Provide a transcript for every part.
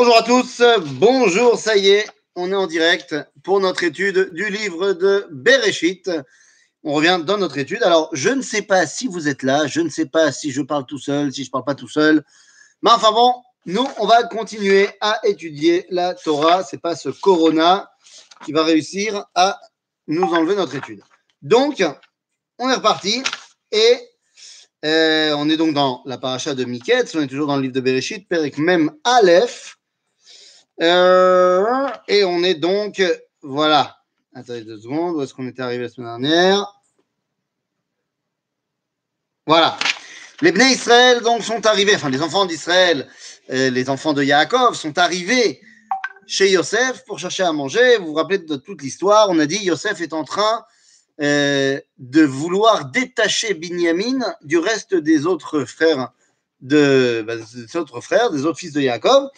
Bonjour à tous, bonjour, ça y est, on est en direct pour notre étude du livre de Bereshit. On revient dans notre étude. Alors, je ne sais pas si vous êtes là, je ne sais pas si je parle tout seul, si je ne parle pas tout seul. Mais enfin bon, nous, on va continuer à étudier la Torah. Ce n'est pas ce corona qui va réussir à nous enlever notre étude. Donc, on est reparti et euh, on est donc dans la paracha de Miketz, on est toujours dans le livre de Bereshit, Perek même Aleph. Euh, et on est donc, voilà. Attendez deux secondes, où est-ce qu'on était arrivé la semaine dernière? Voilà. Les Bnei Israël donc sont arrivés, enfin les enfants d'Israël, euh, les enfants de Yaakov sont arrivés chez Yosef pour chercher à manger. Vous vous rappelez de toute l'histoire, on a dit Yosef est en train euh, de vouloir détacher Binyamin du reste des autres frères de, bah, des autres frères, des autres fils de Yaakov,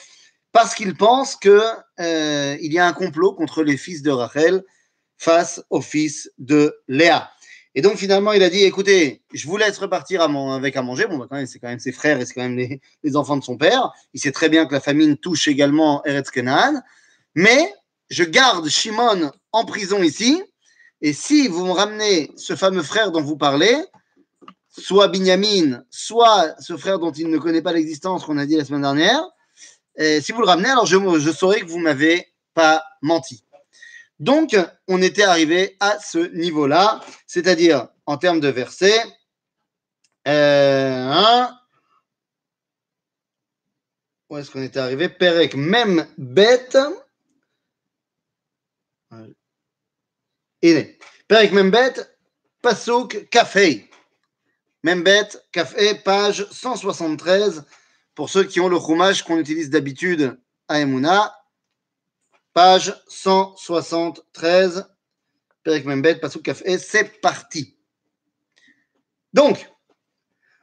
parce qu'il pense que euh, y a un complot contre les fils de Rachel face aux fils de Léa. Et donc finalement, il a dit écoutez, je vous laisse repartir avec à manger. Bon, bah, quand même, c'est quand même ses frères et c'est quand même les, enfants de son père. Il sait très bien que la famine touche également Eretz Kenan. Mais je garde Shimon en prison ici. Et si vous me ramenez ce fameux frère dont vous parlez, soit Binyamin, soit ce frère dont il ne connaît pas l'existence qu'on a dit la semaine dernière, et si vous le ramenez, alors je, saurai que vous m'avez pas menti. Donc, on était arrivé à ce niveau-là, c'est-à-dire en termes de versets. Euh, où est-ce qu'on était arrivé? Perek, même bête. Est. Perek, même bête. Café. Même bête, café, page 173. Pour ceux qui ont le roumage qu'on utilise d'habitude à Emouna, page 173, Perek Membet, Pasuk Kafé, c'est parti. Donc,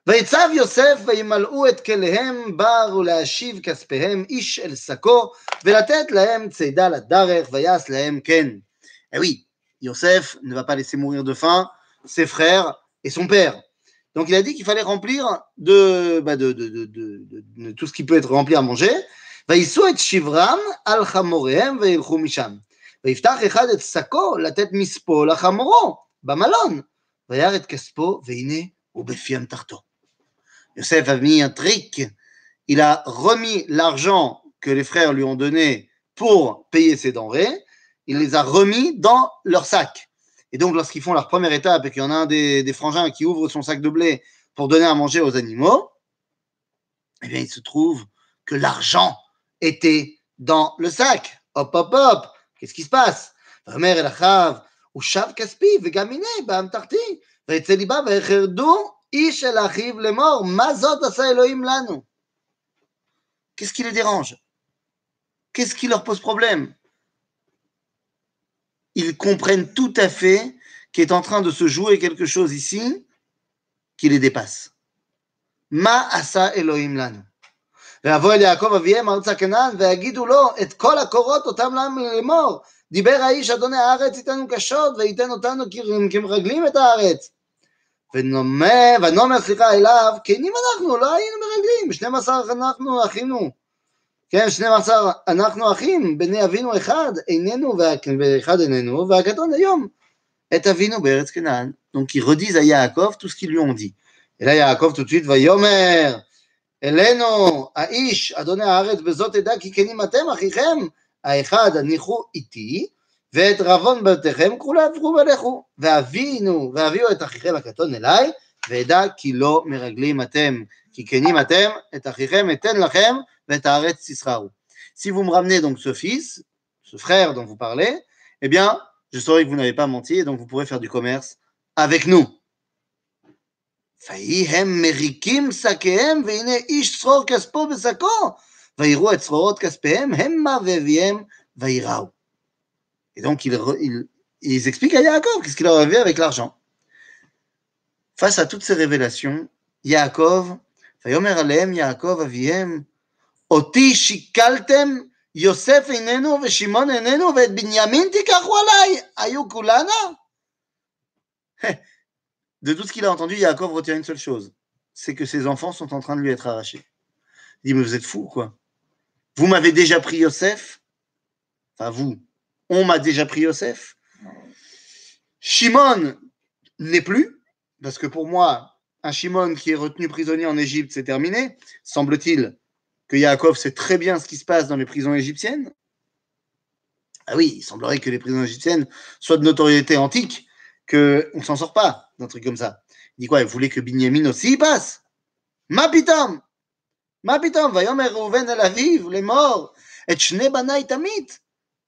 ויצב יוסף וימלאו את כליהם בר ולהשיב כספיהם איש אל שקו ולתת להם צידה לדרך ויעש להם כן. Eh oui, Yosef ne va pas laisser mourir de faim ses frères et son père. Donc il a dit qu'il fallait remplir de, bah de, de, de, de, tout ce qui peut être rempli à manger. ויישאו את שברם על חמוריהם וילכו משם. ויפתח אחד את שקו לתת מספו לחמורו במלון. וירא את כספו, והנה הוא בפי אמתחתו. Yosef a mis un trick. Il a remis l'argent que les frères lui ont donné pour payer ses denrées. Il les a remis dans leur sac. Et donc, lorsqu'ils font leur première étape et qu'il y en a un des, frangins qui ouvre son sac de blé pour donner à manger aux animaux, eh bien, il se trouve que l'argent était dans le sac. Hop, hop, hop. Qu'est-ce qui se passe? Qu'est-ce qui les dérange? Qu'est-ce qui leur pose problème? Ils comprennent tout à fait qu'il est en train de se jouer quelque chose ici qui les dépasse. Ma asa Elohim lanu. ויבוא אל יעקב אביהם ארצה כנען, ויגידו לו את כל הקורות אותם להם לאמור. דיבר האיש אדוני הארץ ייתנו קשות, וייתן אותנו כמרגלים את הארץ. ונאמר סליחה אליו, כנים אנחנו, לא היינו מרגלים, שנים עשר אנחנו אחינו. כן, שנים עשר אנחנו אחים, בני אבינו אחד, איננו, ואחד איננו, והקטון היום. את אבינו בארץ כנען. Donc ils redisent à Yaakov tout ce qu'ils lui ont dit. Et אלינו האיש, אדוני הארץ, בזאת תדע כי כנים אתם אחיכם, האחד הניחו איתי, ואת רבון ביתכם כולה עברו ולכו, ואבינו, ואביאו את אחיכם הקטון אליי, ואדע כי לא מרגלים אתם, כי כנים אתם, את אחיכם אתן לכם. Ben, si vous me ramenez donc ce fils, ce frère dont vous parlez, eh bien, je saurai que vous n'avez pas menti et donc vous pourrez faire du commerce avec nous. Et donc, ils, expliquent à Yaakov qu'est-ce qu'il a arrivé avec l'argent. Face à toutes ces révélations, Yaakov, Yaakov, Aviem, אותי שיקלתם, יוסף איננו ושמעון איננו, ואת בנימין תיקחו עליי, היו כולנה? de tout ce qu'il a entendu, Yaakov retient une seule chose c'est que ses enfants sont en train de lui être arrachés. Il dit Mais vous êtes fous, quoi. Vous m'avez déjà pris Yosef Enfin, vous, on m'a déjà pris Yosef. Shimon n'est plus, parce que pour moi, un Shimon qui est retenu prisonnier en Égypte, c'est terminé. Semble-t-il que Yaakov sait très bien ce qui se passe dans les prisons égyptiennes Ah oui, il semblerait que les prisons égyptiennes soient de notoriété antique, qu'on ne s'en sort pas d'un truc comme ça. Il dit quoi Il voulait que Binyamin aussi y passe? Ma pitam Ma pitam Vayomer Reuven el Aviv, les morts, et Shne Banai Tamit,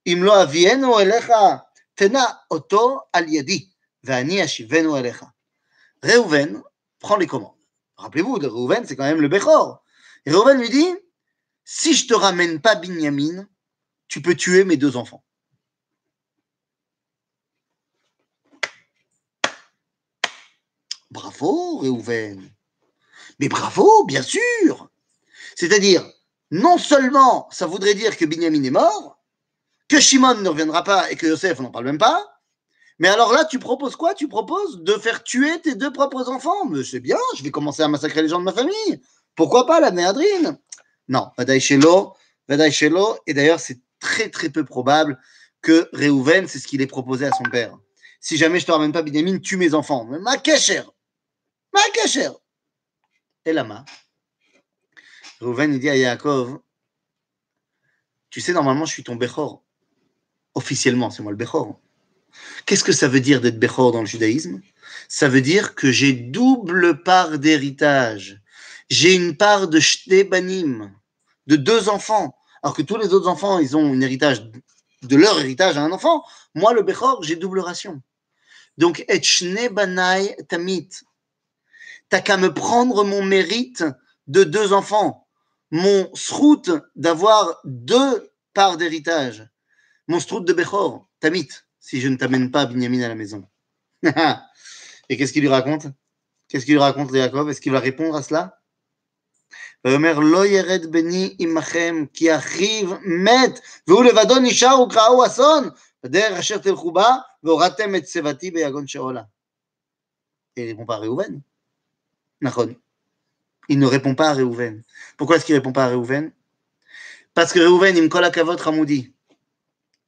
avienu elecha, Tena oto al yedi, Vani ashivenu elecha. Reuven prend les commandes. Rappelez-vous, Reuven, c'est quand même le Bechor. Et Reuven lui dit si je te ramène pas Binyamin, tu peux tuer mes deux enfants. Bravo, Réhouven. Mais bravo, bien sûr. C'est-à-dire, non seulement ça voudrait dire que Binyamin est mort, que Shimon ne reviendra pas et que Yosef, on n'en parle même pas, mais alors là, tu proposes quoi? Tu proposes de faire tuer tes deux propres enfants? Mais c'est bien, je vais commencer à massacrer les gens de ma famille. Pourquoi pas la Néadrine Non, Vadaï Shelo, Vadaï Shelo, et d'ailleurs, c'est très très peu probable que Réhouven, c'est ce qu'il ait proposé à son père. Si jamais je te ramène pas Binyamin, tue mes enfants. Ma cachère Ma cachère Et là-bas, Réhouven, il dit à Yaakov, tu sais, normalement, je suis ton Bechor. Officiellement, c'est moi le Bechor. Qu'est-ce que ça veut dire d'être Bechor dans le judaïsme? Ça veut dire que j'ai double part d'héritage. J'ai une part de Shtebanim, de deux enfants. Alors que tous les autres enfants, ils ont un héritage de leur héritage à un enfant. Moi, le Bechor, j'ai double ration. Donc, et Banai Tamit. T'as qu'à me prendre mon mérite de deux enfants. Mon srout d'avoir deux parts d'héritage. Mon srout de Bechor, Tamit si je ne t'amène pas Binyamin à la maison. Et qu'est-ce qu'il lui raconte? Qu'est-ce qu'il lui raconte, Jacob Est-ce qu'il va répondre à cela? ויאמר לא ירד בני עמכם כי אחיו מת והוא לבדו נשאר וקראו אסון בדרך אשר תלכו בה והורדתם את שיבתי ביגון שאולה. Il ne répond pas à Réhouven. Nachon. Il ne répond pas à Réhouven. Pourquoi est-ce qu'il ne répond pas à Réhouven Parce que Réhouven, il me colle à Kavot Ramoudi.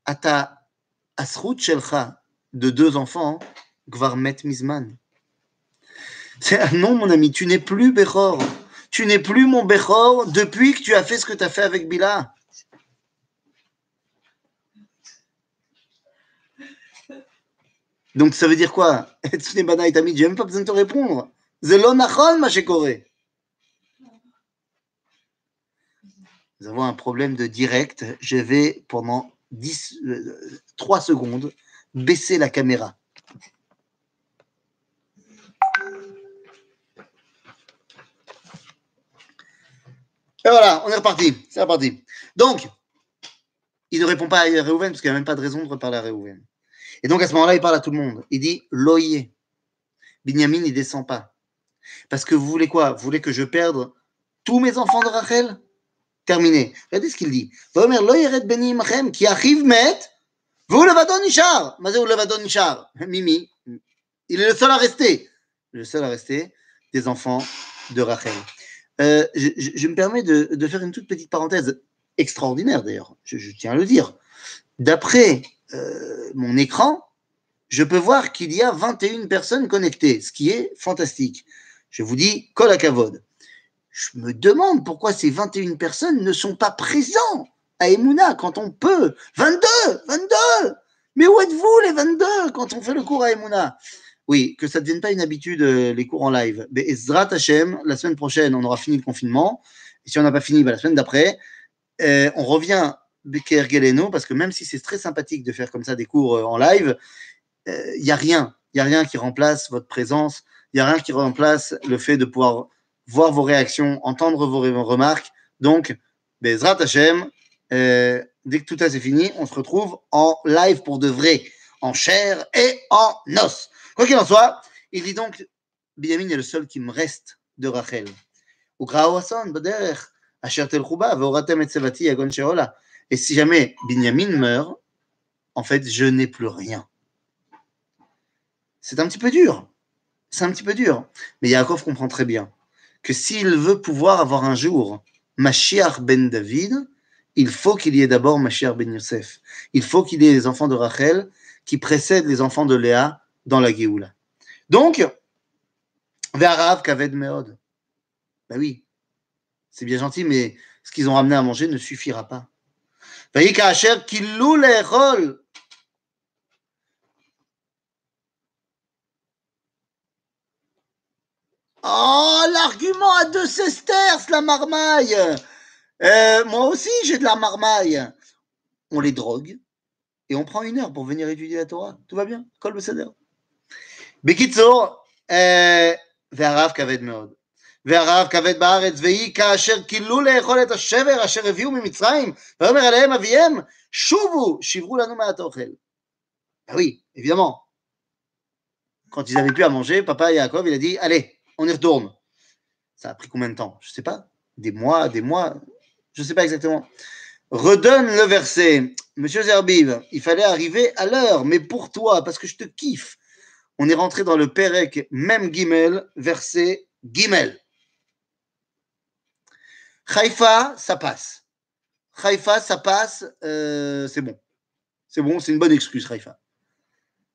Ata Asrut Shelcha de deux enfants, Gvar Met Mizman. C'est non, mon ami, tu n'es plus Bechor. Tu n'es plus mon Bechor depuis que tu as fait ce que tu as fait avec Bila. Donc ça veut dire quoi? Etsune Bana même pas besoin de te répondre. Nous avons un problème de direct. Je vais pendant 10, 3 secondes, baisser la caméra. Voilà, on est reparti. C'est reparti. Donc, il ne répond pas à Réhouven parce qu'il n'y a même pas de raison de reparler à Réhouven. Et donc, à ce moment-là, il parle à tout le monde. Il dit Loyer. Binyamin, il descend pas. Parce que vous voulez quoi? Vous voulez que je perde tous mes enfants de Rachel? Terminé. Regardez ce qu'il dit. qui arrive met, vous le. Mimi, il est le seul à rester. Le seul à rester des enfants de Rachel. Euh, je, me permets de, faire une toute petite parenthèse extraordinaire d'ailleurs, je, je, tiens à le dire. D'après euh, mon écran, je peux voir qu'il y a 21 personnes connectées, ce qui est fantastique. Je vous dis, akavod je me demande pourquoi ces 21 personnes ne sont pas présents à Emouna quand on peut. 22 22 Mais où êtes-vous les 22 quand on fait le cours à Emouna? Oui, que ça ne devienne pas une habitude, euh, les cours en live. Mais Ezrat Hashem, la semaine prochaine, on aura fini le confinement. Et si on n'a pas fini, bah, la semaine d'après, euh, on revient Becker Geleno, parce que même si c'est très sympathique de faire comme ça des cours euh, en live, il n'y a rien. Il n'y a rien qui remplace votre présence. Il n'y a rien qui remplace le fait de pouvoir voir vos réactions, entendre vos remarques. Donc, Bezrat Hashem, dès que tout ça c'est fini, on se retrouve en live pour de vrai, en chair et en os. Quoi qu'il en soit, il dit donc, Binyamin est le seul qui me reste de Rachel. Et si jamais Binyamin meurt, en fait, je n'ai plus rien. C'est un petit peu dur. C'est un petit peu dur. Mais Yaakov comprend très bien que s'il veut pouvoir avoir un jour Mashiach ben David, il faut qu'il y ait d'abord Mashiach ben Yosef. Il faut qu'il y ait les enfants de Rachel qui précèdent les enfants de Léa dans la Géoula. Donc, Verav Kaved Meod. Ben oui, c'est bien gentil, mais ce qu'ils ont ramené à manger ne suffira pas. Vayikacher Kilou Lerol. Oh, l'argument à deux sesterces, la marmaille. Euh, moi aussi, j'ai de la marmaille. On les drogue et on prend une heure pour venir étudier la Torah. Tout va bien, Kol Beseder. בקיצור, והרב כבד מאוד. והרב כבד בארץ, ויהי כאשר כילו לאכול את השבר אשר הביאו ממצרים, ויאמר עליהם אביהם, שובו, שברו לנו מעט אוכל. Ah oui, évidemment. Quand ils n'avaient plus à manger, papa Yaakov, il a dit, allez, on y retourne. Ça a pris combien de temps Je ne sais pas. Des mois, des mois, je ne sais pas exactement. Redonne le verset. Monsieur Zerbib, il fallait arriver à l'heure, mais pour toi, parce que je te kiffe. on est rentré dans le Perek, même Gimel, verset Gimel. Haïfa, ça passe. Haïfa, ça passe, euh, c'est bon. C'est bon, c'est une bonne excuse, Haïfa.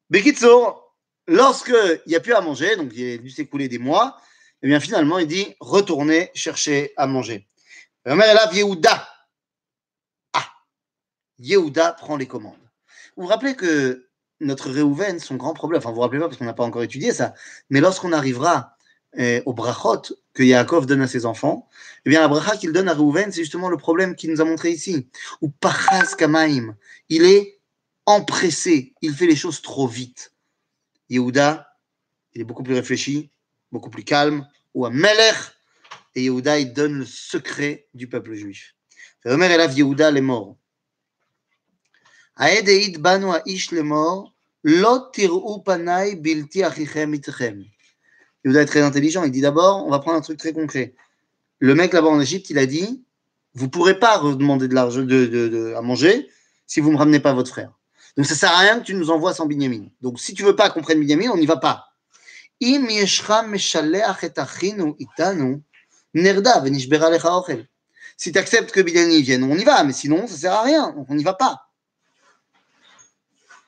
Bekitso, lorsqu'il n'y a plus à manger, donc il a dû s'écouler des mois, et eh bien finalement, il dit retournez chercher à manger. Yehuda. Ah, Yehuda prend les commandes. Vous vous rappelez que notre Réhouven, son grand problème, enfin vous vous rappelez pas parce qu'on n'a pas encore étudié ça, mais lorsqu'on arrivera eh, au brachot que Yaakov donne à ses enfants, eh bien la bracha qu'il donne à Réhouven, c'est justement le problème qu'il nous a montré ici. Ou pachas kamaim, il est empressé, il fait les choses trop vite. Yehuda, il est beaucoup plus réfléchi, beaucoup plus calme, ou à Melech, et Yehuda, il donne le secret du peuple juif. Omer Elav Yehuda les morts. Aedeid banu aish les morts, lot panai bilti achichem itchem. Yehuda est très intelligent, il dit d'abord, on va prendre un truc très concret. Le mec là-bas en Égypte, il a dit, vous ne pourrez pas demander de l'argent à manger si vous ne me ramenez pas votre frère. Donc ça ne sert à rien que tu nous envoies sans Binyamin. Donc si tu ne veux pas qu'on prenne Binyamin, on n'y va pas. Si tu acceptes que Binyamin vienne, on y va, mais sinon, ça ne sert à rien, on n'y va pas.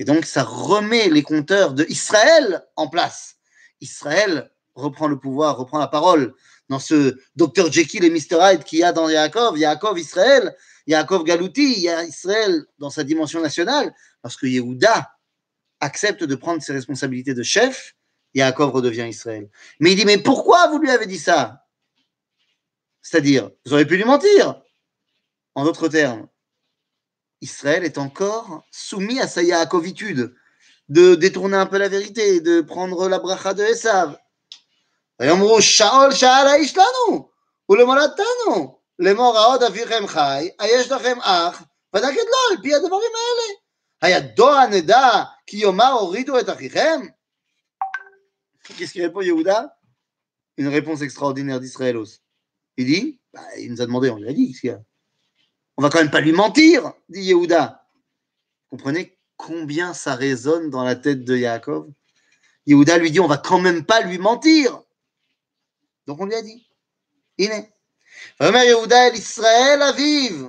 Et donc ça remet les compteurs de Israël en place. Israël reprend le pouvoir, reprend la parole dans ce Dr Jekyll et Mr Hyde qu'il y a dans Yaakov, Yaakov Israël, Yaakov Galouti, il y a Israël dans sa dimension nationale, parce que Yehuda accepte de prendre ses responsabilités de chef Yaakov redevient Israël. Mais il dit, mais pourquoi vous lui avez dit ça? C'est-à-dire, vous auriez pu lui mentir. En d'autres termes, Israël est encore soumis à sa Yaakovitude, de détourner un peu la vérité, de prendre la bracha de Esav. Qu'est-ce qu'il répond Yehuda? Une réponse extraordinaire d'Israëlos. Il dit, bah, il nous a demandé, on lui a dit, qu'est-ce qu'il y a? On va quand même pas lui mentir, dit Yehuda. Comprenez combien ça résonne dans la tête de Yaakov Yehuda lui dit, on va quand même pas lui mentir. Donc on lui a dit, הנה. ויאמר יהודה אל ישראל אביו,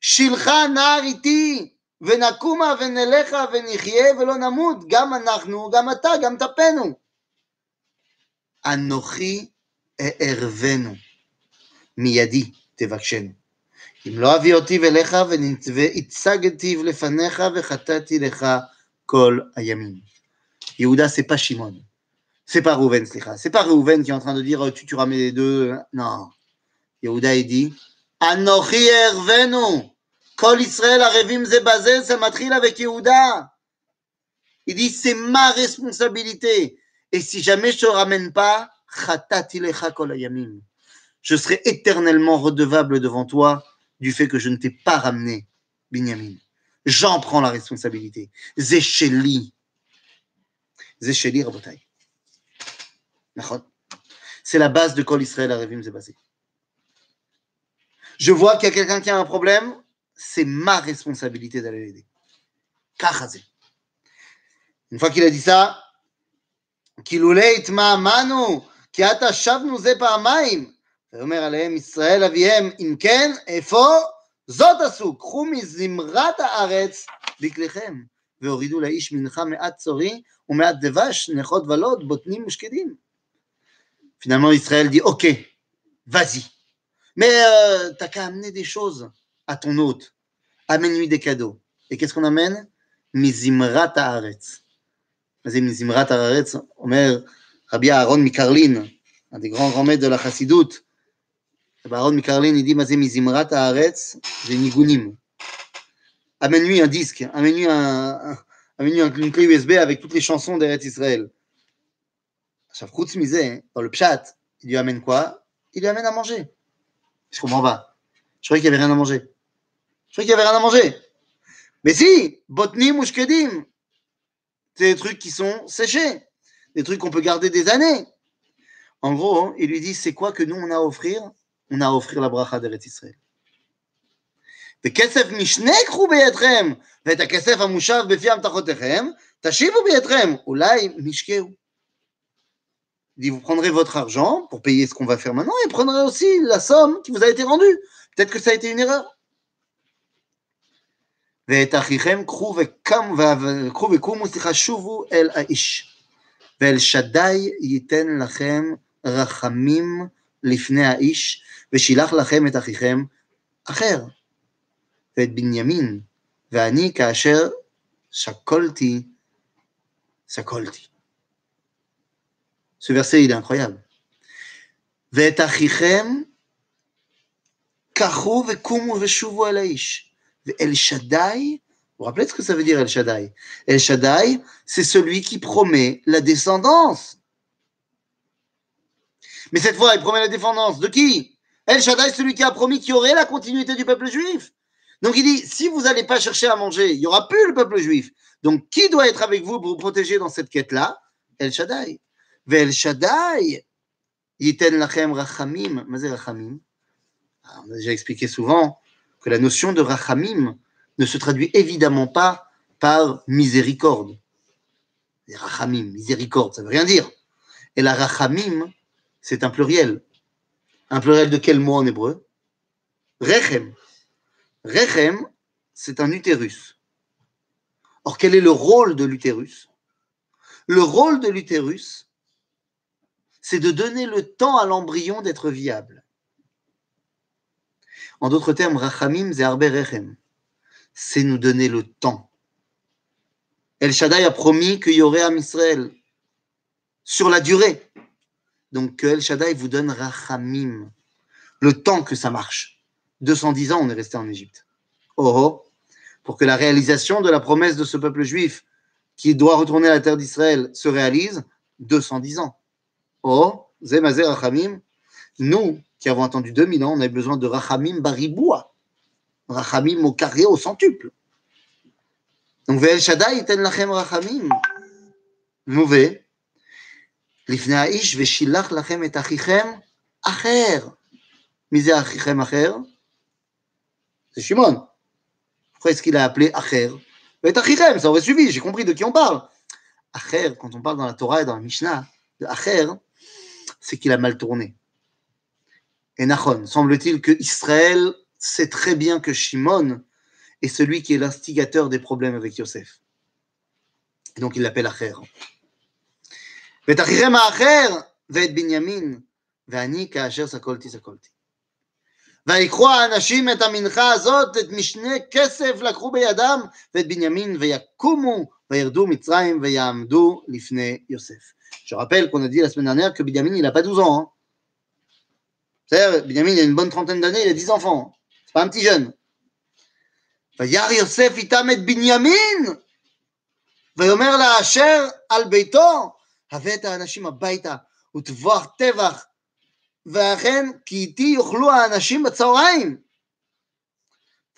שילך נער איתי, ונקומה ונלכה ונחיה ולא נמות, גם אנחנו, גם אתה, גם טפנו. אנוכי אערבנו, מידי תבקשנו. אם לא אביא אותי אליך והצגתי לפניך וחטאתי לך כל הימים. יהודה, c'est pas Shimon. C'est pas Rouven, סליחה. C'est pas Rouven qui est en train de dire tu tueras mes deux. Non. Yehuda, il dit Anochi ervenu. Kol Israël Arevim Zebazé, ça matril avec Yehuda. Il dit c'est ma responsabilité. Et si jamais je ne ramène pas, je serai éternellement redevable devant toi du fait que je ne t'ai pas ramené, Binyamin. J'en prends la responsabilité. Zécheli. Zécheli, Rabotai. C'est la base de Kol Israël à Revim basé. Je vois qu'il y a quelqu'un qui a un problème, c'est ma responsabilité d'aller l'aider. Kachazé. Une fois qu'il a dit ça, Kilouleit ma'amanu, ki ata shavnu ze pa'amaim, ואומר עליהם ישראל אביהם אם כן איפה זאת עשו קחו מזמרת הארץ בכליכם והורידו לאיש מנחה מעט צורי ומעט דבש נכות ולוד בוטנים ושקדים. פינאמר ישראל די אוקיי וזי תקאמני די שוז אתונות אמני די קדו וכסכון אמן מזמרת הארץ. מה זה מזמרת הארץ אומר רבי אהרון מקרלין הדגרון רומד על החסידות Baron Mikarlin, il dit Mazé Haaretz, j'ai Nigunim. Amène-lui un disque, amène-lui un, une clé USB avec toutes les chansons d'Eretz Israël. Chafroutz Mizé, hein, dans le pchat, il lui amène quoi? Il lui amène à manger. Je comprends pas. Je croyais qu'il n'y avait rien à manger. Je croyais qu'il n'y avait rien à manger. Mais si Botnim ou Shkedim, c'est des trucs qui sont séchés, des trucs qu'on peut garder des années. En gros, hein, il lui dit c'est quoi que nous on a à offrir On a à offrir la bracha d'Eretz Israël. וכסף משנה קחו בידכם, ואת הכסף המושב בפי המתחותיכם, תשיבו בידכם, אולי משקהו. Il dit, vous prendrez votre argent pour payer ce qu'on va faire maintenant et prendrez aussi la somme qui vous a été rendue. Peut-être que ça a été une erreur. ואת אחיכם קחו וקומו, סליחה, שובו אל האיש. ואל שדי ייתן לכם רחמים לפני האיש, ושילח לכם את אחיכם אחר. ואת בנימין, ואני כאשר שקולתי, שקולתי. Ce verset, il est incroyable. ואת אחיכם קחו וקומו ושובו אל האיש. ואל שדי, vous vous rappelez ce que ça veut dire El Shaddai El Shaddai, c'est celui qui promet la descendance. Mais cette fois, il promet la défendance. De qui? El Shaddai, celui qui a promis qu'il y aurait la continuité du peuple juif. Donc il dit, si vous n'allez pas chercher à manger, il n'y aura plus le peuple juif. Donc qui doit être avec vous pour vous protéger dans cette quête-là? El Shaddai. Vel Shaddai, Yiten Lachem Rachamim. Mais Rachamim ah, On a déjà expliqué souvent que la notion de Rachamim ne se traduit évidemment pas par miséricorde. Rachamim, miséricorde, ça ne veut rien dire. Et la Rachamim, c'est un pluriel. Un pluriel de quel mot en hébreu? Rechem. Rechem, c'est un utérus. Or, quel est le rôle de l'utérus? Le rôle de l'utérus, c'est de donner le temps à l'embryon d'être viable. En d'autres termes, Rachamim Zerbe Rechem, c'est nous donner le temps. El Shaddai a promis qu'il y aurait un Israël sur la durée. Donc que El Shaddai vous donne Rachamim, le temps que ça marche. 210 ans, on est resté en Égypte. Oh, oh, pour que la réalisation de la promesse de ce peuple juif qui doit retourner à la terre d'Israël se réalise, 210 ans. Oh, Zemazer Rachamim, nous qui avons attendu 2000 ans, on a besoin de Rachamim Bariboua. Rachamim au carré, au centuple. Donc, Ve'el Shaddai ten lachem Rachamim. Mauvais. לפני האיש ושילח לכם את אחיכם אחר. מי זה אחיכם אחר? C'est Shimon. Pourquoi est-ce qu'il a appelé Acher Et Achichem, ça aurait suivi, j'ai compris de qui on parle. Acher, quand on parle dans la Torah et dans la Mishnah, de Acher, c'est qu'il a mal tourné. Et Nachon, semble-t-il que Israël sait très bien que Shimon est celui qui est l'instigateur des problèmes avec Yosef. Et donc il l'appelle Acher. ותכריכם האחר ואת בנימין, ואני כאשר סקולתי סקולתי. ויקחו האנשים את המנחה הזאת, את משנה כסף לקחו בידם, ואת בנימין, ויקומו, וירדו מצרים, ויעמדו לפני יוסף. Je rappelle qu'on a dit la semaine dernière que Binyamin, il n'a pas 12 ans. Hein. C'est-à-dire, Binyamin, il a une bonne trentaine d'années, il a 10 enfants. C'est pas un petit jeune. וירא יוסף איתם את בנימין, ויאמר לאשר על ביתו, הבא את האנשים הביתה, וטבוח טבח, ואכן כי איתי יאכלו האנשים בצהריים.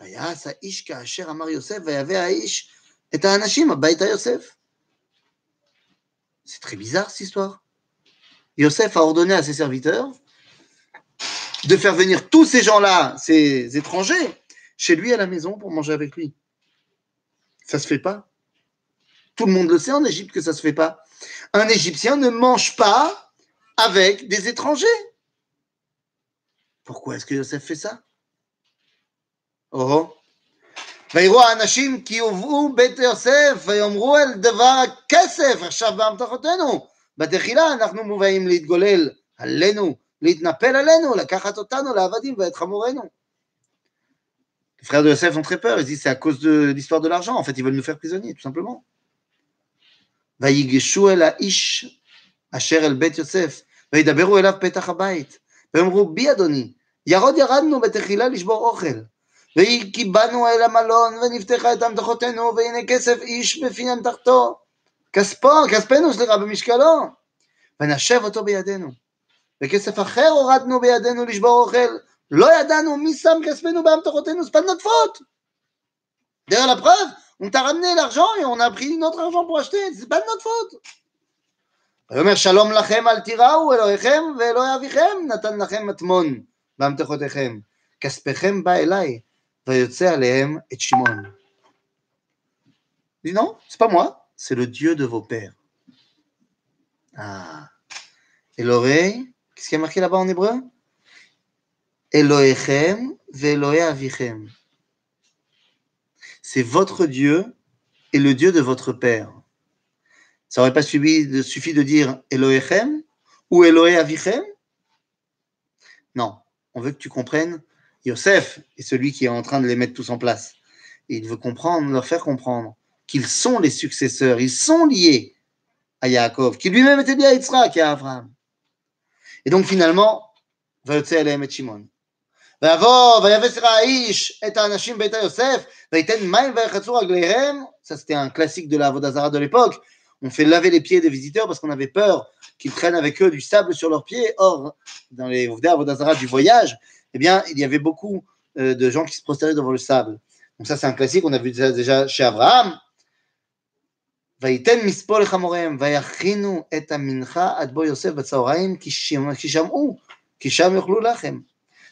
ויעש האיש כאשר אמר יוסף, ויבא האיש את האנשים הביתה יוסף. C'est très bizarre cette histoire. Yosef a ordonné à ses serviteurs de faire venir tous ces gens-là, ces étrangers, chez lui à la maison pour manger avec lui. Ça se fait pas. Tout le monde le sait en Égypte que ça se fait pas. Un Égyptien ne mange pas avec des étrangers. Pourquoi est-ce que Yosef fait ça Oh. ויראו האנשים כי הובאו בית יוסף ויאמרו אל דבר הכסף עכשיו באמתחותינו בתחילה אנחנו מובאים להתגולל עלינו להתנפל עלינו לקחת אותנו לעבדים ואת חמורנו Les frères de Yosef ont très peur, ils disent c'est à cause de l'histoire de l'argent, en fait ils veulent nous faire prisonniers tout simplement. ויגשו אל האיש אשר אל בית יוסף וידברו אליו פתח הבית. ויאמרו בי אדוני ירוד ירדנו בתחילה לשבור אוכל. וכי באנו אל המלון ונפתחה את אמתחותינו והנה כסף איש בפי אמתחתו כספו, כספנו סליחה במשקלו. ונשב אותו בידינו. וכסף אחר הורדנו בידינו לשבור אוכל. לא ידענו מי שם כספנו באמתחותינו, c'est pas de notre faute D'ailleurs la preuve, on t'a ramené l'argent et on a pris notre argent pour acheter, c'est pas de notre faute ויאמר שלום לכם אל תיראו אלוהיכם ואלוהי אביכם נתן לכם מטמון באמתחותיכם כספכם בא אליי ויוצא עליהם את שמעון. Il dit non, c'est pas moi, c'est le Dieu de vos pères. Ah. Elohei, qu'est-ce qui est marqué là-bas en hébreu Elohechem ve'Elohei avichem. c'est votre Dieu et le Dieu de votre père. Ça n'aurait pas subi de, suffi de dire Elohechem ou Elohe Avichem? Non, on veut que tu comprennes Yosef est celui qui est en train de les mettre tous en place. Il veut comprendre, leur faire comprendre qu'ils sont les successeurs, ils sont liés à Yaakov, qui lui-même était lié à Yitzhak et à Abraham. Et donc finalement, Shimon. Ça c'était un classique de la Vodazara de l'époque. On fait laver les pieds des visiteurs parce qu'on avait peur qu'ils prennent avec eux du sable sur leurs pieds. Or, dans les Vodazara du voyage, eh bien, il y avait beaucoup euh, de gens qui se prosternaient devant le sable. Donc ça, c'est un classique, on a vu ça déjà chez Abraham. ויתן מספול לחמוריהם, ויכינו את המנחה עד בוא יוסף בצהריים, כי שמעו, כי שם יאכלו לחם.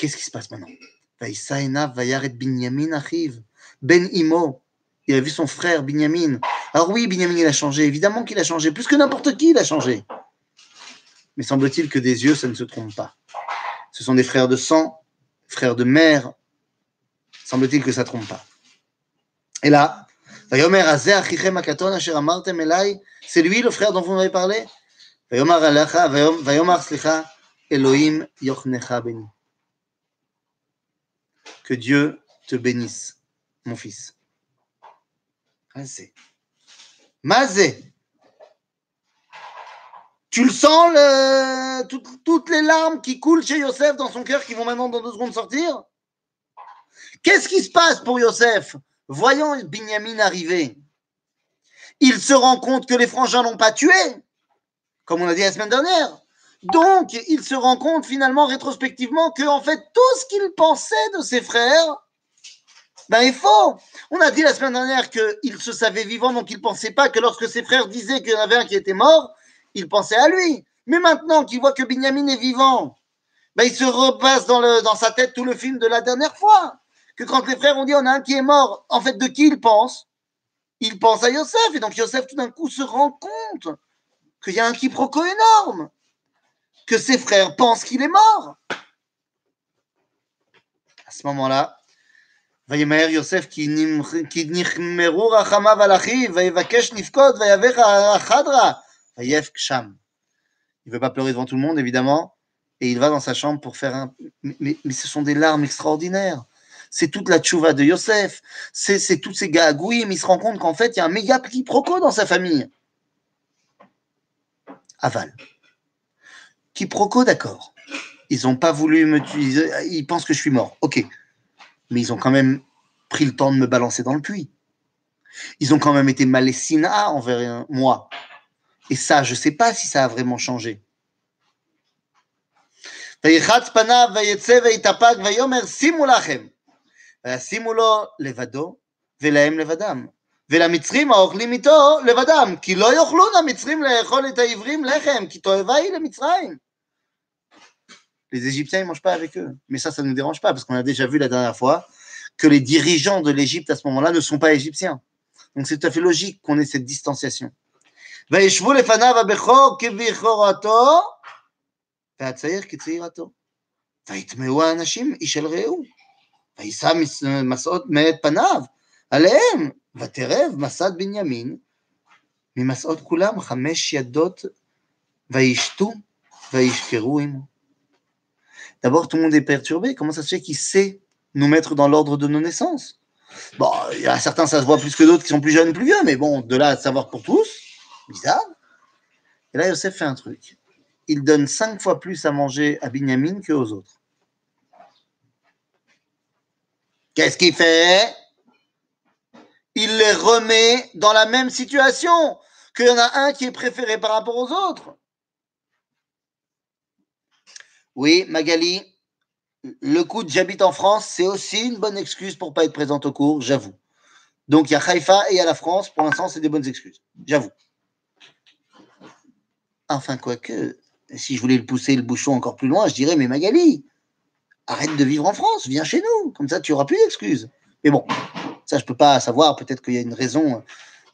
Qu'est-ce qui se passe maintenant? Binyamin arrive. Ben Imo, il a vu son frère Binyamin. Alors oui, Binyamin, il a changé. Évidemment qu'il a changé. Plus que n'importe qui, il a changé. Mais semble-t-il que des yeux, ça ne se trompe pas. Ce sont des frères de sang, frères de mère. Semble-t-il que ça ne trompe pas. Et là, c'est lui le frère dont vous m'avez parlé? Elohim que Dieu te bénisse, mon fils. Mazé. Tu le sens, toutes les larmes qui coulent chez Yosef dans son cœur qui vont maintenant dans deux secondes sortir? Qu'est-ce qui se passe pour Yosef? Voyant Binyamin arriver, il se rend compte que les frangins l'ont pas tué, comme on a dit la semaine dernière. Donc, il se rend compte finalement rétrospectivement que en fait tout ce qu'il pensait de ses frères, ben est faux. On a dit la semaine dernière qu'il se savait vivant, donc il pensait pas que lorsque ses frères disaient qu'il y en avait un qui était mort, il pensait à lui. Mais maintenant qu'il voit que Binyamin est vivant, ben il se repasse dans sa tête tout le film de la dernière fois. Que quand les frères ont dit on a un qui est mort, en fait, de qui il pense? Il pense à Yosef. Et donc Yosef, tout d'un coup, se rend compte qu'il y a un quiproquo énorme Que ses frères pensent qu'il est mort. À ce moment-là, וימהר יוסף כי נחמרו רחמיו על אחיו, ויבקש לבכות, ויבך החדרה, il ne veut pas pleurer devant tout le monde, évidemment, et il va dans sa chambre pour faire un. Mais, mais ce sont des larmes extraordinaires. c'est toute la tchouva de Yosef, c'est tous ces gars mais il se rend compte qu'en fait, il y a un méga quiproquo dans sa famille. Aval. Quiproquo, d'accord. Ils n'ont pas voulu me tuer, ils pensent que je suis mort, ok. Mais ils ont quand même pris le temps de me balancer dans le puits. Ils ont quand même été malessina envers moi. Et ça, je ne sais pas si ça a vraiment changé. ויחץ פניו ויצא ויתאפק ויאמר שימו לכם. וישימו לו לבדו ולהם לבדם. ולמצרים האוכלים איתו לבדם, כי לא יאכלון המצרים לאכול את העברים לחם, כי תועבה היא למצרים. Les Égyptiens, ils ne mangent pas avec eux. Mais ça, ça ne nous dérange pas, parce qu'on a déjà vu la dernière fois que les dirigeants de l'Égypte à ce moment-là ne sont pas égyptiens. Donc c'est tout à fait logique qu'on ait cette distanciation. וישבו לפניו הבכור כבכורתו והצעיר כצעירתו. ויטמעו האנשים איש אל רעהו. ויישא מסעות מאת פניו עליהם, ותרב מסד בנימין ממסעות כולם חמש ידות וישתו וישכרו עמו. D'abord, tout le monde est perturbé. Comment ça se fait qu'il sait nous mettre dans l'ordre de nos naissances Bon, il y a certains, ça se voit plus que d'autres qui sont plus jeunes ou plus vieux, mais bon, de là à savoir pour tous, bizarre. Et là, Yosef fait un truc. Il donne cinq fois plus à manger à Binyamin qu'aux autres. Qu'est-ce qu'il fait Il les remet dans la même situation, qu'il y en a un qui est préféré par rapport aux autres. Oui, Magali, le coup de j'habite en France, c'est aussi une bonne excuse pour pas être présente au cours, j'avoue. Donc il y a Haïfa et il y a la France, pour l'instant, c'est des bonnes excuses, j'avoue. Enfin, quoique, si je voulais le pousser le bouchon encore plus loin, je dirais, mais Magali, arrête de vivre en France, viens chez nous, comme ça tu auras plus d'excuses. Mais bon, ça je peux pas savoir, peut-être qu'il y a une raison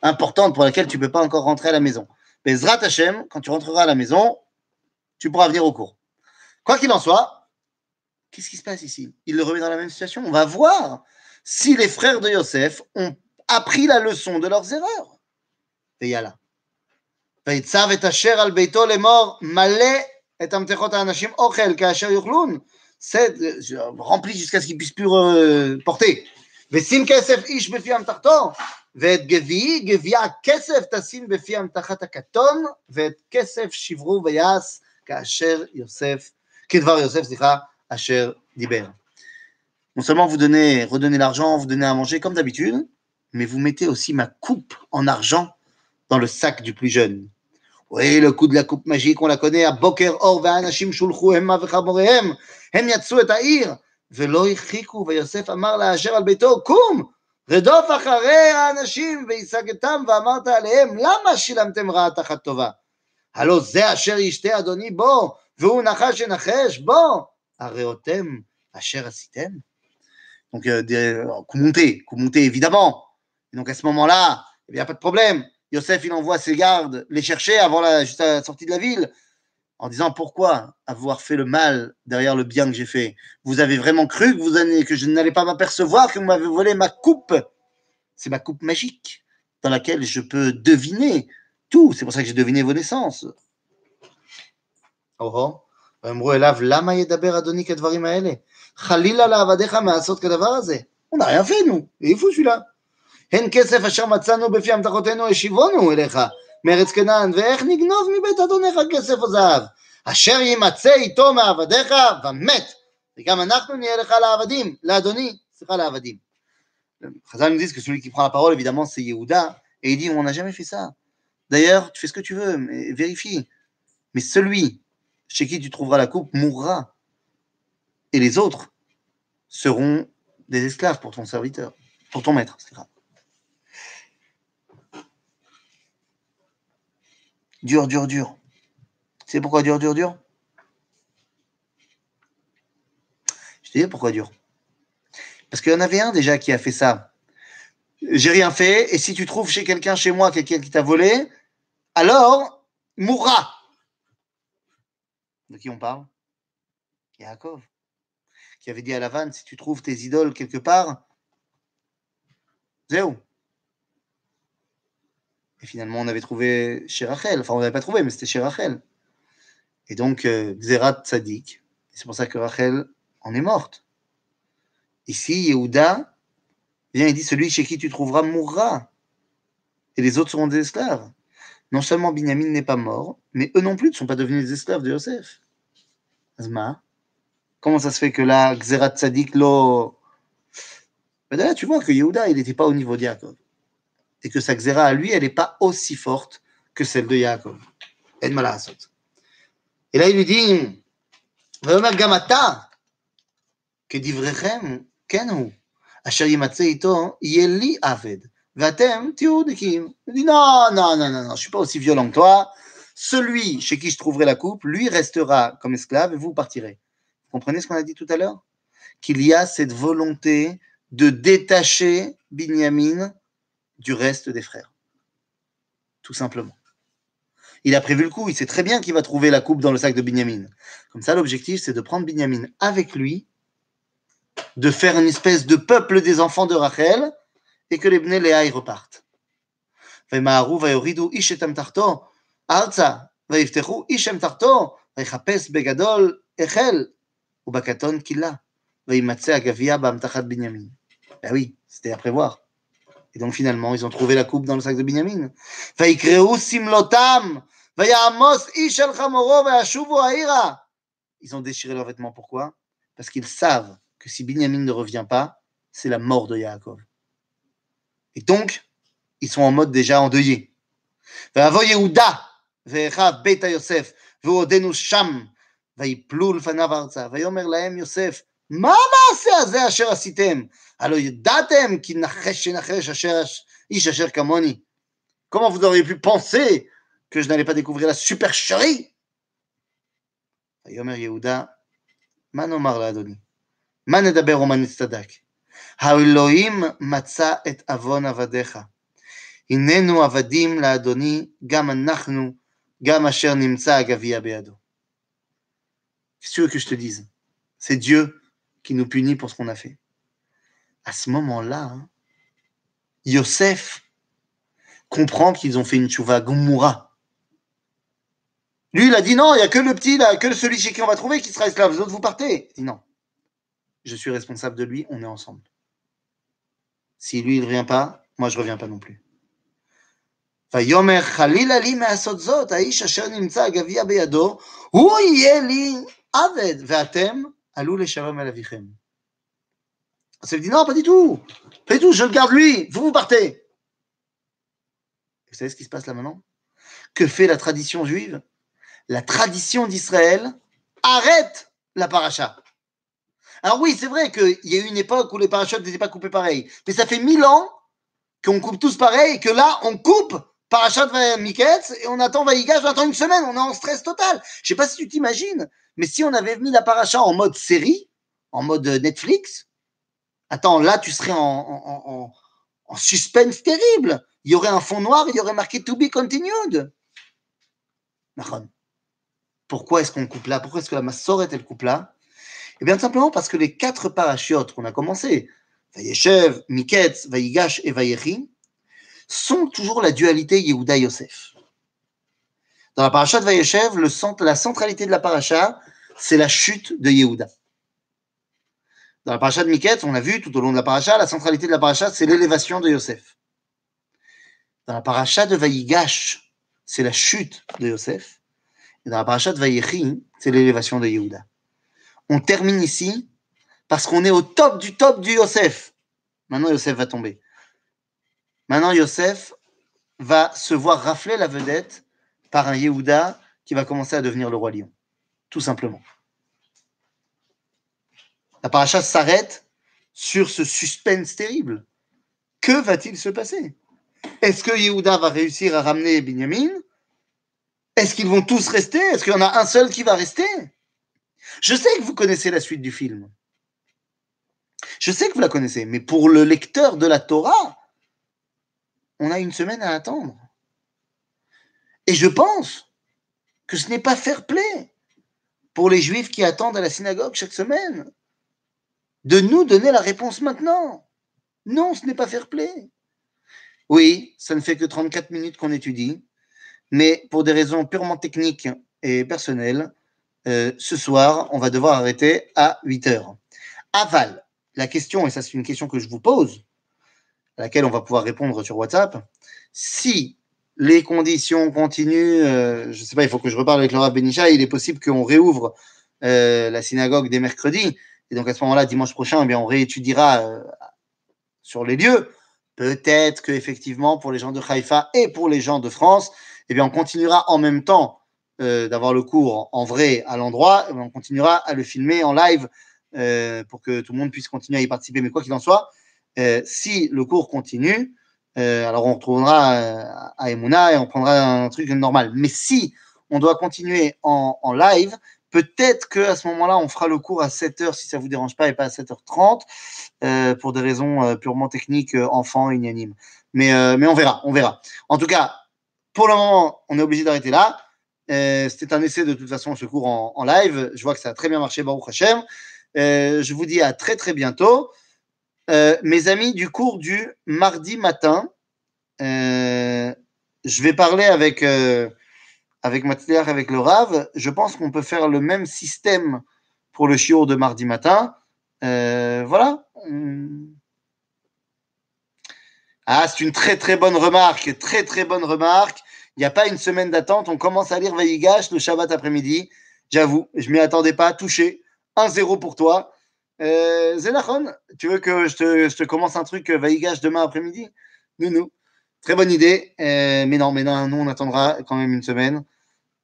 importante pour laquelle tu peux pas encore rentrer à la maison. Mais Zrat Hashem, quand tu rentreras à la maison, tu pourras venir au cours. Quoi qu'il en soit, qu'est-ce qui se passe ici Il le remet dans la même situation. On va voir si les frères de Yosef ont appris la leçon de leurs erreurs. Et là. ויצב את אשר על ביתו לאמור, מלא את המתכות האנשים אוכל כאשר יאכלון, rempli jusqu'à ce qu'il puisse plus porter. ושים כסף איש בפי אמתחתו, ואת גביעי, גביע הכסף תשים בפי אמתחת הקטון, ואת כסף שברו ויעש כאשר יוסף, כדבר יוסף, סליחה, אשר דיבר. Non seulement vous donnez, redonnez l'argent, vous donnez à manger comme d'habitude, mais vous mettez aussi ma coupe en argent dans le sac du plus jeune. Oui, le coup de la coupe magique, on la connaît, à Boker Or, והאנשים שולחו המה וחבריהם, הם יצאו את העיר, ולא הרחיקו, ויוסף אמר לאשר על ביתו, קום, רדוף אחרי האנשים, והשגתם, ואמרת עליהם, למה שילמתם רעה תחת טובה? הלא זה אשר ישתה אדוני בו, והוא נחש ינחש בו, הראותם אשר עשיתם? Donc, euh, commenter, commenter évidemment. Et donc à ce moment-là, il n'y a pas de problème. Il envoie ses gardes les chercher avant la, juste sortie de la ville, en disant pourquoi avoir fait le mal derrière le bien que j'ai fait Vous avez vraiment cru que, vous avez, que je n'allais pas m'apercevoir que vous m'avez volé ma coupe C'est ma coupe magique dans laquelle je peux deviner tout. C'est pour ça que j'ai deviné vos naissances. Oh, On n'a rien fait, nous. Il est fou celui-là. הן כסף אשר מצאנו בפי המתחותינו השיבונו אליך מארץ כנען, ואיך נגנוב מבית אדונך כסף או זהב? אשר יימצא איתו מעבדיך ומת, וגם אנחנו נהיה לך לעבדים, לאדוני, סליחה לעבדים. Chazal nous dit que celui qui prend la parole, évidemment, c'est Yehuda, et il dit, on n'a jamais fait ça. D'ailleurs, tu fais ce que tu veux, mais vérifie. Mais celui chez qui tu trouveras la coupe mourra, et les autres seront des esclaves pour ton serviteur, pour ton maître. C'est grave. Dur, dur, dur. C'est pourquoi dur, dur, dur? Je te dis pourquoi dur. Parce qu'il y en avait un déjà qui a fait ça. J'ai rien fait, et si tu trouves chez quelqu'un, chez moi, quelqu'un qui t'a volé, alors mourra. De qui on parle? Yaakov, qui avait dit à Lavan, si tu trouves tes idoles quelque part, zéro. Et finalement, on avait trouvé chez Rachel. Enfin, on n'avait pas trouvé, mais c'était chez Rachel. Et donc, euh, Tzadik. C'est pour ça que Rachel en est morte. Ici, Yehuda vient et dit Celui chez qui tu trouveras mourra. Et les autres seront des esclaves. Non seulement Binyamin n'est pas mort, mais eux non plus ne sont pas devenus des esclaves de Yosef. Azma, comment ça se fait que là, Xerat Tzadik lo. Mais là, tu vois que Yehuda, il n'était pas au niveau de et que sa xéra à lui, elle n'est pas aussi forte que celle de Yaakov. Et là, il lui dit Gamata, que divrechem, kenu, asher yeli aved, vatem tioudikim. Il dit non, non, non, non, je ne suis pas aussi violent que toi. Celui chez qui je trouverai la coupe, lui restera comme esclave et vous partirez. Vous comprenez ce qu'on a dit tout à l'heure? Qu'il y a cette volonté de détacher Binyamin du reste des frères. Tout simplement. Il a prévu le coup, il sait très bien qu'il va trouver la coupe dans le sac de Binyamin. Comme ça, l'objectif, c'est de prendre Binyamin avec lui, de faire une espèce de peuple des enfants de Rachel, et que les Bnei Léa y repartent. Ben oui, c'était à prévoir. Et donc finalement, ils ont trouvé la coupe dans le sac de Binyamin. Ils ont déchiré leurs vêtements. Pourquoi? Parce qu'ils savent que si Binyamin ne revient pas, c'est la mort de Yaakov. Et donc, ils sont en mode déjà endeuillé. מה המעשה הזה אשר עשיתם? הלא ידעתם כי נחש שנחש אשר איש אשר כמוני. Comment vous auriez pu penser que je n'allais pas découvrir ויאמר יהודה, מה נאמר לאדוני? מה נדבר ומה נצטדק? האלוהים מצא את עוון עבדיך. הננו עבדים לאדוני, גם אנחנו, גם אשר נמצא הגביע בידו. Qu'est-ce que je qui nous punit pour ce qu'on a fait. À ce moment-là, hein, Yosef comprend qu'ils ont fait une chouva Gomura. Lui, il a dit non, il n'y a que le petit, que celui chez qui on va trouver qui sera esclave. Vous autres, vous partez. Il dit non. Je suis responsable de lui, on est ensemble. Si lui, il ne revient pas, moi, je ne reviens pas non plus. Allou les shalom el avichem. Ça lui dit non, pas du tout, pas tout, je le garde lui, vous vous partez. Vous savez ce qui se passe là maintenant? Que fait la tradition juive? La tradition d'Israël arrête la paracha. Alors oui, c'est vrai qu'il y a eu une époque où les parachutes n'étaient pas coupés pareil, mais ça fait mille ans qu'on coupe tous pareil et que là, on coupe parachat Miketz et on attend Vaïgage, on attend une semaine, on est en stress total. Je sais pas si tu t'imagines, mais si on avait mis la paracha en mode série, en mode Netflix, attends, là, tu serais en, en suspense terrible il y aurait un fond noir, il y aurait marqué To be continued. Pourquoi est-ce qu'on coupe là? Pourquoi est-ce que la Massoret, elle coupe là? Eh bien, simplement parce que les quatre parachutes qu'on a commencé, Vayeshev, Miketz, Vayigash et Vayechi, sont toujours la dualité Yehuda-Yosef. Dans la paracha de Vayeshev, la centralité de la paracha, c'est la chute de Yehuda. Dans la paracha de Miketz, on a vu tout au long de la paracha, la centralité de la paracha, c'est l'élévation de Yosef. Dans la paracha de Vayigash, c'est la chute de Yosef. Et dans la paracha de Vayechi, c'est l'élévation de Yehuda. On termine ici parce qu'on est au top du top du Yosef. Maintenant, Yosef va tomber. Maintenant, Yosef va se voir rafler la vedette par un Yehuda qui va commencer à devenir le roi lion. Tout simplement. La paracha s'arrête sur ce suspense terrible. Que va-t-il se passer? Est-ce que Yehuda va réussir à ramener Binyamin Est-ce qu'ils vont tous rester? Est-ce qu'il y en a un seul qui va rester? Je sais que vous connaissez la suite du film. Je sais que vous la connaissez, mais pour le lecteur de la Torah, on a une semaine à attendre. Et je pense que ce n'est pas fair play pour les juifs qui attendent à la synagogue chaque semaine de nous donner la réponse maintenant. Non, ce n'est pas fair play. Oui, ça ne fait que 34 minutes qu'on étudie, mais pour des raisons purement techniques et personnelles, euh, ce soir, on va devoir arrêter à 8 heures. Aval, la question, et ça c'est une question que je vous pose, à laquelle on va pouvoir répondre sur WhatsApp, si les conditions continuent, je ne sais pas, il faut que je reparle avec Laura Benisha, il est possible qu'on réouvre la synagogue dès mercredi, et donc à ce moment-là, dimanche prochain, eh bien, on réétudiera sur les lieux. Peut-être qu'effectivement, pour les gens de Haïfa et pour les gens de France, eh bien, on continuera en même temps euh, d'avoir le cours en vrai à l'endroit, on continuera à le filmer en live euh, pour que tout le monde puisse continuer à y participer. Mais quoi qu'il en soit, euh, si le cours continue, alors on retournera à Emouna et on prendra un truc normal. Mais si on doit continuer en, en live, peut-être qu'à ce moment-là, on fera le cours à 7h si ça ne vous dérange pas et pas à 7h30 pour des raisons purement techniques, enfants, ignanimes. Mais, mais on verra, on verra. En tout cas, pour le moment, on est obligé d'arrêter là. Euh, c'était un essai de toute façon, ce cours en, live. Je vois que ça a très bien marché, Baruch Hashem. Euh, je vous dis à très très bientôt. Euh, mes amis du cours du mardi matin, je vais parler avec, avec avec le Rav. Je pense qu'on peut faire le même système pour le chiot de mardi matin. voilà. Ah, c'est une très très bonne remarque, très très bonne remarque. Il n'y a pas une semaine d'attente. On commence à lire Vaïgash le Shabbat après-midi. J'avoue, je ne m'y attendais pas. Touché. 1-0 pour toi. Euh, tu veux que je te, commence un truc euh, Vaïgash demain après-midi? Nous. Très bonne idée. Euh, mais non, mais non, on attendra quand même une semaine.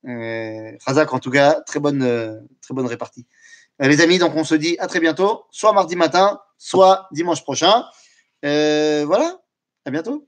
Euh, Razak, en tout cas, très bonne, euh, très bonne répartie. les amis, donc on se dit à très bientôt, soit mardi matin, soit dimanche prochain. voilà, à bientôt.